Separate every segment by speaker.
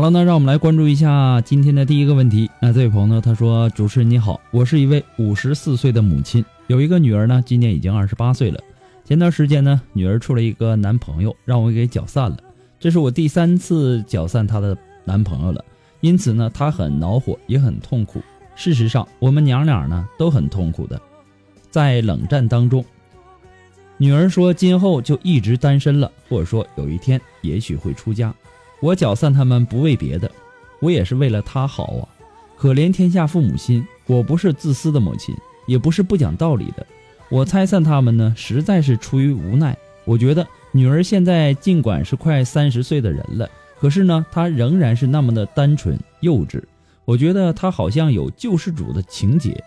Speaker 1: 好了，那让我们来关注一下今天的第一个问题。那这位朋友呢，他说：“主持人你好，我是一位五十四岁的母亲，有一个女儿呢，今年已经二十八岁了。前段时间呢，女儿处了一个男朋友，让我给搅散了。这是我第三次搅散她的男朋友了，因此呢，她很恼火，也很痛苦。事实上，我们娘俩呢都很痛苦的，在冷战当中。女儿说今后就一直单身了，或者说有一天也许会出家。”我搅散他们不为别的，我也是为了他好啊！可怜天下父母心，我不是自私的母亲，也不是不讲道理的。我拆散他们呢，实在是出于无奈。我觉得女儿现在尽管是快三十岁的人了，可是呢，她仍然是那么的单纯幼稚。我觉得她好像有救世主的情节。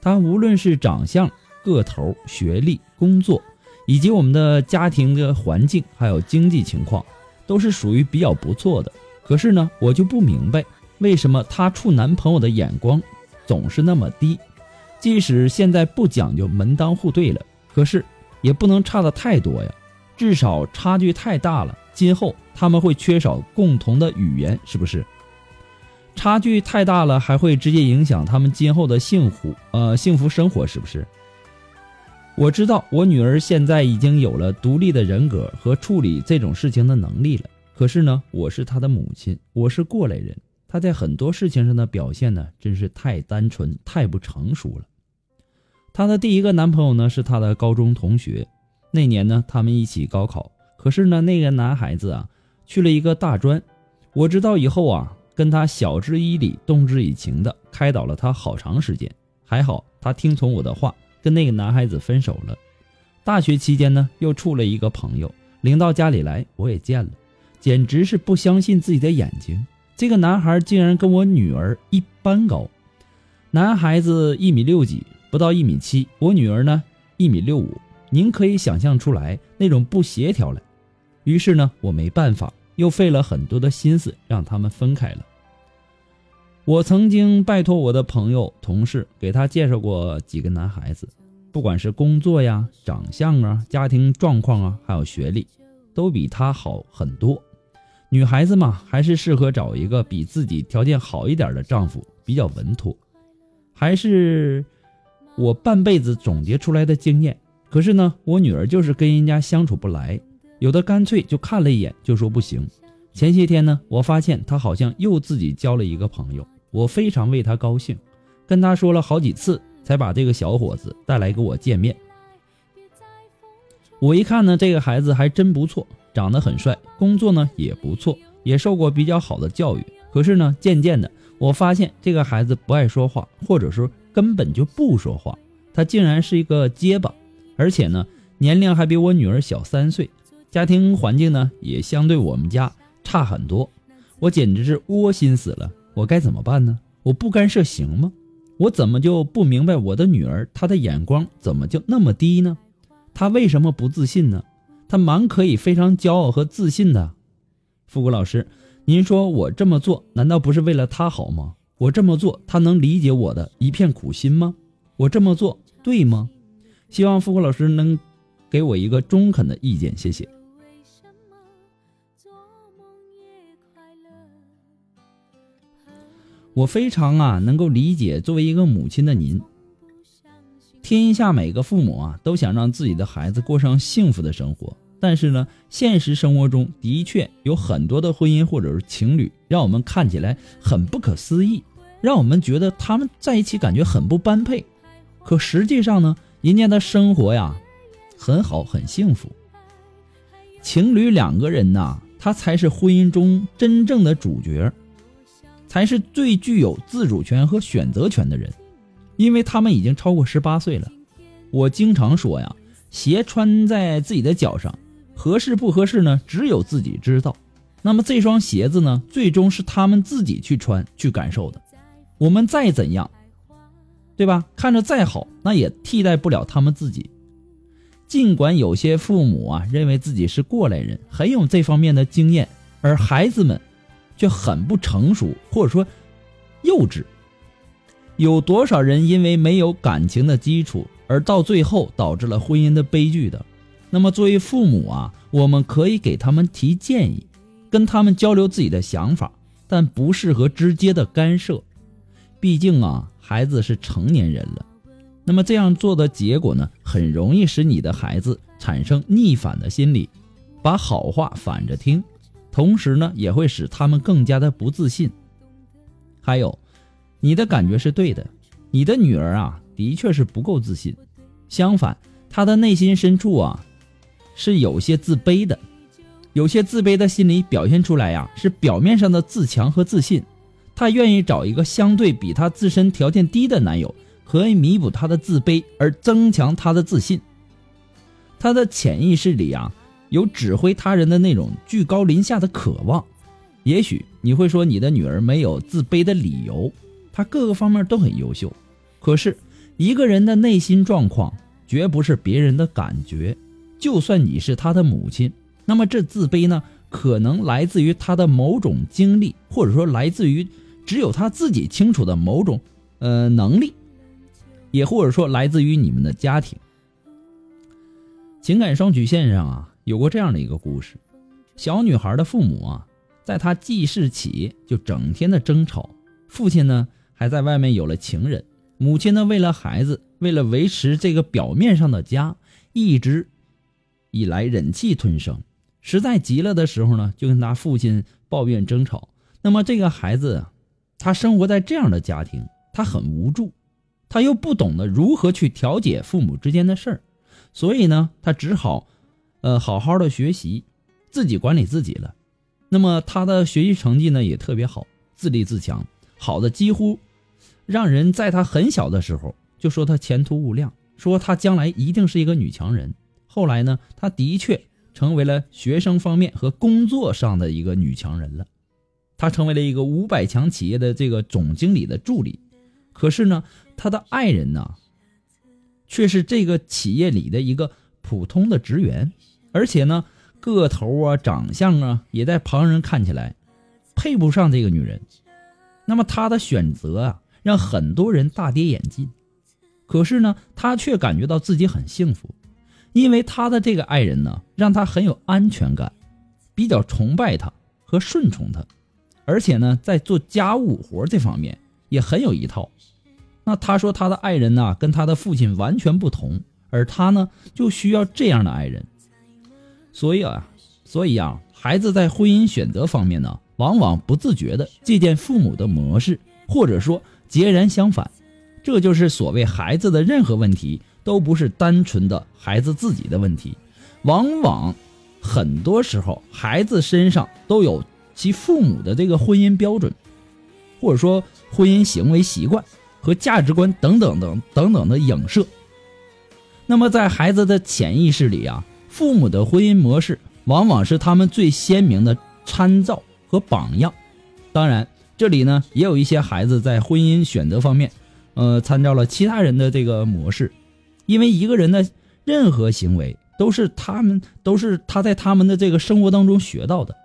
Speaker 1: 她无论是长相、个头、学历、工作，以及我们的家庭的环境，还有经济情况。都是属于比较不错的，可是呢，我就不明白为什么她处男朋友的眼光总是那么低。即使现在不讲究门当户对了，可是也不能差的太多呀，至少差距太大了，今后他们会缺少共同的语言，是不是？差距太大了，还会直接影响他们今后的幸福，呃，幸福生活，是不是？我知道我女儿现在已经有了独立的人格和处理这种事情的能力了。可是呢，我是她的母亲，我是过来人，她在很多事情上的表现呢，真是太单纯、太不成熟了。她的第一个男朋友呢，是她的高中同学，那年呢，他们一起高考。可是呢，那个男孩子啊，去了一个大专。我知道以后啊，跟他晓之以理、动之以情的开导了他好长时间。还好他听从我的话。跟那个男孩子分手了，大学期间呢，又处了一个朋友，领到家里来，我也见了，简直是不相信自己的眼睛。这个男孩竟然跟我女儿一般高，男孩子一米六几，不到一米七，我女儿呢一米六五，您可以想象出来那种不协调了。于是呢，我没办法，又费了很多的心思让他们分开了。我曾经拜托我的朋友、同事给他介绍过几个男孩子，不管是工作呀、长相啊、家庭状况啊，还有学历，都比他好很多。女孩子嘛，还是适合找一个比自己条件好一点的丈夫，比较稳妥。还是我半辈子总结出来的经验。可是呢，我女儿就是跟人家相处不来，有的干脆就看了一眼就说不行。前些天呢，我发现她好像又自己交了一个朋友。我非常为她高兴，跟她说了好几次，才把这个小伙子带来跟我见面。我一看呢，这个孩子还真不错，长得很帅，工作呢也不错，也受过比较好的教育。可是呢，渐渐的，我发现这个孩子不爱说话，或者说根本就不说话。他竟然是一个结巴，而且呢，年龄还比我女儿小三岁。家庭环境呢也相对我们家差很多，我简直是窝心死了。我该怎么办呢？我不干涉行吗？我怎么就不明白我的女儿她的眼光怎么就那么低呢？她为什么不自信呢？她蛮可以非常骄傲和自信的。富国老师，您说我这么做难道不是为了她好吗？我这么做，她能理解我的一片苦心吗？我这么做对吗？希望富国老师能给我一个中肯的意见，谢谢。我非常啊能够理解作为一个母亲的您。天下每个父母啊都想让自己的孩子过上幸福的生活，但是呢，现实生活中的确有很多的婚姻或者是情侣，让我们看起来很不可思议，让我们觉得他们在一起感觉很不般配。可实际上呢，人家的生活呀很好很幸福。情侣两个人呐，他才是婚姻中真正的主角。才是最具有自主权和选择权的人，因为他们已经超过十八岁了。我经常说呀，鞋穿在自己的脚上，合适不合适呢？只有自己知道。那么这双鞋子呢，最终是他们自己去穿、去感受的。我们再怎样，对吧？看着再好，那也替代不了他们自己。尽管有些父母啊，认为自己是过来人，很有这方面的经验，而孩子们。却很不成熟，或者说幼稚。有多少人因为没有感情的基础，而到最后导致了婚姻的悲剧的？那么作为父母啊，我们可以给他们提建议，跟他们交流自己的想法，但不适合直接的干涉。毕竟啊，孩子是成年人了。那么这样做的结果呢，很容易使你的孩子产生逆反的心理，把好话反着听。同时呢，也会使他们更加的不自信。还有，你的感觉是对的，你的女儿啊，的确是不够自信。相反，她的内心深处啊，是有些自卑的，有些自卑的心理表现出来呀，是表面上的自强和自信。她愿意找一个相对比她自身条件低的男友，可以弥补她的自卑而增强她的自信。她的潜意识里啊。有指挥他人的那种居高临下的渴望，也许你会说你的女儿没有自卑的理由，她各个方面都很优秀。可是一个人的内心状况绝不是别人的感觉，就算你是他的母亲，那么这自卑呢，可能来自于他的某种经历，或者说来自于只有他自己清楚的某种呃能力，也或者说来自于你们的家庭。情感双曲线上啊。有过这样的一个故事，小女孩的父母啊，在她记事起就整天的争吵，父亲呢还在外面有了情人，母亲呢为了孩子，为了维持这个表面上的家，一直以来忍气吞声，实在急了的时候呢，就跟他父亲抱怨争吵。那么这个孩子，他生活在这样的家庭，他很无助，他又不懂得如何去调解父母之间的事儿，所以呢，他只好。呃，好好的学习，自己管理自己了。那么他的学习成绩呢也特别好，自立自强，好的几乎让人在他很小的时候就说他前途无量，说他将来一定是一个女强人。后来呢，他的确成为了学生方面和工作上的一个女强人了。他成为了一个五百强企业的这个总经理的助理。可是呢，他的爱人呢，却是这个企业里的一个普通的职员。而且呢，个头啊、长相啊，也在旁人看起来配不上这个女人。那么他的选择啊，让很多人大跌眼镜。可是呢，他却感觉到自己很幸福，因为他的这个爱人呢，让他很有安全感，比较崇拜他和顺从他。而且呢，在做家务活这方面也很有一套。那他说他的爱人呢，跟他的父亲完全不同，而他呢，就需要这样的爱人。所以啊，所以啊，孩子在婚姻选择方面呢，往往不自觉的借鉴父母的模式，或者说截然相反。这就是所谓孩子的任何问题都不是单纯的孩子自己的问题，往往很多时候孩子身上都有其父母的这个婚姻标准，或者说婚姻行为习惯和价值观等等等等等的影射。那么在孩子的潜意识里啊。父母的婚姻模式往往是他们最鲜明的参照和榜样。当然，这里呢也有一些孩子在婚姻选择方面，呃，参照了其他人的这个模式，因为一个人的任何行为都是他们都是他在他们的这个生活当中学到的。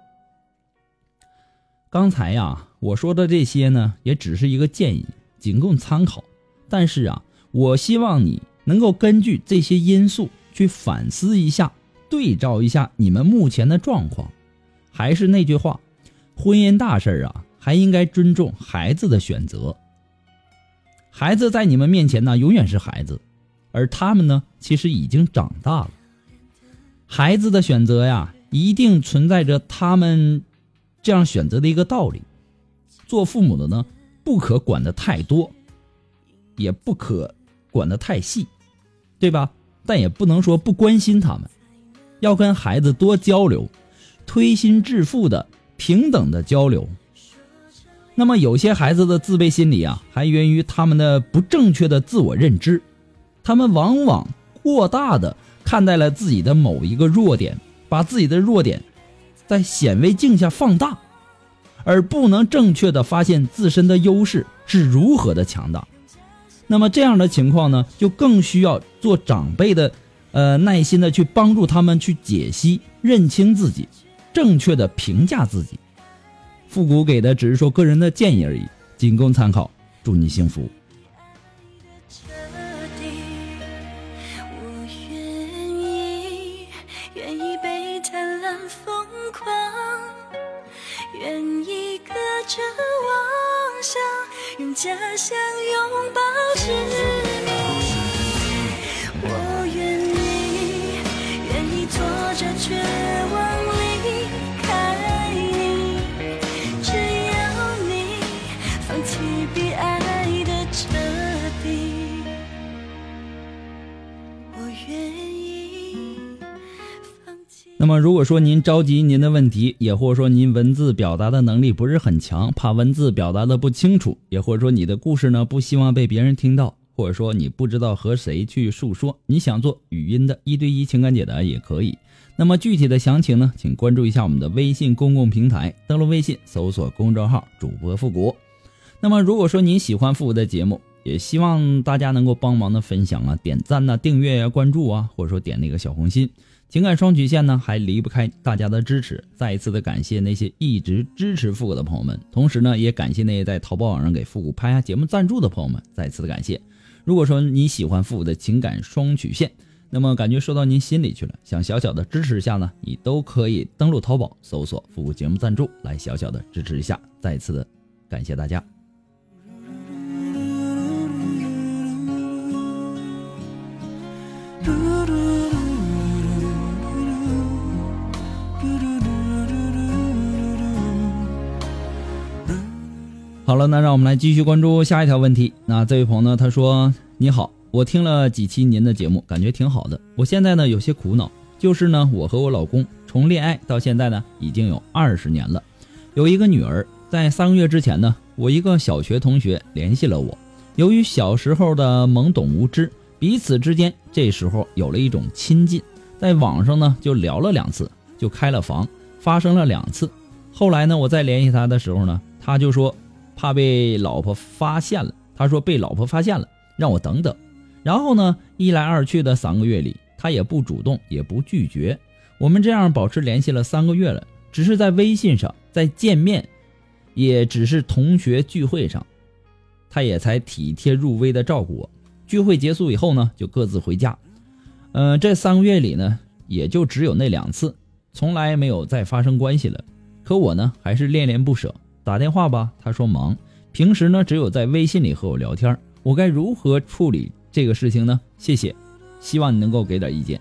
Speaker 1: 刚才呀，我说的这些呢，也只是一个建议，仅供参考。但是啊，我希望你能够根据这些因素去反思一下，对照一下你们目前的状况。还是那句话，婚姻大事儿啊，还应该尊重孩子的选择。孩子在你们面前呢，永远是孩子，而他们呢，其实已经长大了。孩子的选择呀，一定存在着他们。这样选择的一个道理，做父母的呢，不可管的太多，也不可管的太细，对吧？但也不能说不关心他们，要跟孩子多交流，推心置腹的平等的交流。那么有些孩子的自卑心理啊，还源于他们的不正确的自我认知，他们往往过大的看待了自己的某一个弱点，把自己的弱点。在显微镜下放大，而不能正确的发现自身的优势是如何的强大。那么这样的情况呢，就更需要做长辈的，呃，耐心的去帮助他们去解析、认清自己，正确的评价自己。复古给的只是说个人的建议而已，仅供参考。祝你幸福。
Speaker 2: 家乡拥抱
Speaker 1: 时么，如果说您着急您的问题，也或者说您文字表达的能力不是很强，怕文字表达的不清楚。也或者说你的故事呢不希望被别人听到，或者说你不知道和谁去诉说，你想做语音的一对一情感解答也可以。那么具体的详情呢，请关注一下我们的微信公共平台，登录微信搜索公众号主播复古。那么如果说您喜欢复古的节目，也希望大家能够帮忙的分享啊、点赞呐、订阅呀、关注啊，或者说点那个小红心。情感双曲线呢，还离不开大家的支持。再一次的感谢那些一直支持复古的朋友们，同时呢，也感谢那些在淘宝网上给复古拍下节目赞助的朋友们。再次的感谢。如果说你喜欢复古的情感双曲线，那么感觉说到您心里去了，想小小的支持一下呢，你都可以登录淘宝搜索“复古节目赞助”来小小的支持一下。再次的感谢大家。好了，那让我们来继续关注下一条问题。那这位朋友呢，他说：“你好，我听了几期您的节目，感觉挺好的。我现在呢有些苦恼，就是呢，我和我老公从恋爱到现在呢已经有二十年了，有一个女儿。在三个月之前呢，我一个小学同学联系了我。由于小时候的懵懂无知，彼此之间这时候有了一种亲近，在网上呢就聊了两次，就开了房，发生了两次。后来呢，我再联系他的时候呢，他就说。”怕被老婆发现了，他说被老婆发现了，让我等等。然后呢，一来二去的三个月里，他也不主动，也不拒绝。我们这样保持联系了三个月了，只是在微信上在见面，也只是同学聚会上，他也才体贴入微的照顾我。聚会结束以后呢，就各自回家。嗯，这三个月里呢，也就只有那两次，从来没有再发生关系了。可我呢，还是恋恋不舍。打电话吧，他说忙。平时呢，只有在微信里和我聊天。我该如何处理这个事情呢？谢谢，希望你能够给点意见。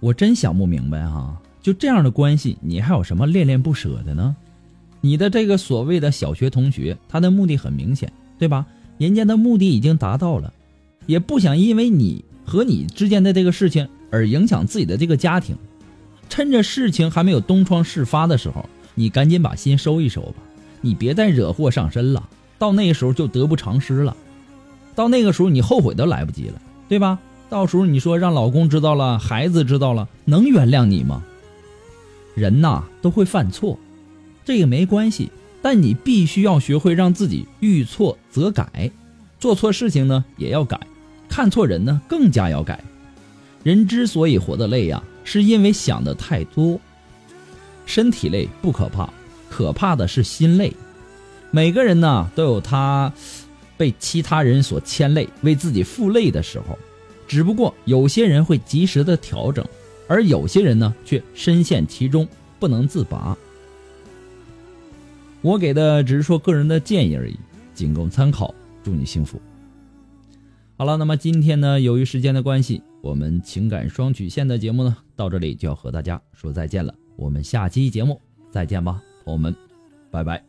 Speaker 1: 我真想不明白哈，就这样的关系，你还有什么恋恋不舍的呢？你的这个所谓的小学同学，他的目的很明显，对吧？人家的目的已经达到了，也不想因为你和你之间的这个事情而影响自己的这个家庭。趁着事情还没有东窗事发的时候，你赶紧把心收一收吧，你别再惹祸上身了。到那时候就得不偿失了，到那个时候你后悔都来不及了，对吧？到时候你说让老公知道了，孩子知道了，能原谅你吗？人呐都会犯错，这个没关系，但你必须要学会让自己遇错则改，做错事情呢也要改，看错人呢更加要改。人之所以活得累呀，是因为想的太多。身体累不可怕，可怕的是心累。每个人呢都有他被其他人所牵累、为自己负累的时候，只不过有些人会及时的调整，而有些人呢却深陷其中不能自拔。我给的只是说个人的建议而已，仅供参考。祝你幸福。好了，那么今天呢，由于时间的关系，我们情感双曲线的节目呢到这里就要和大家说再见了。我们下期节目再见吧，朋友们，拜拜。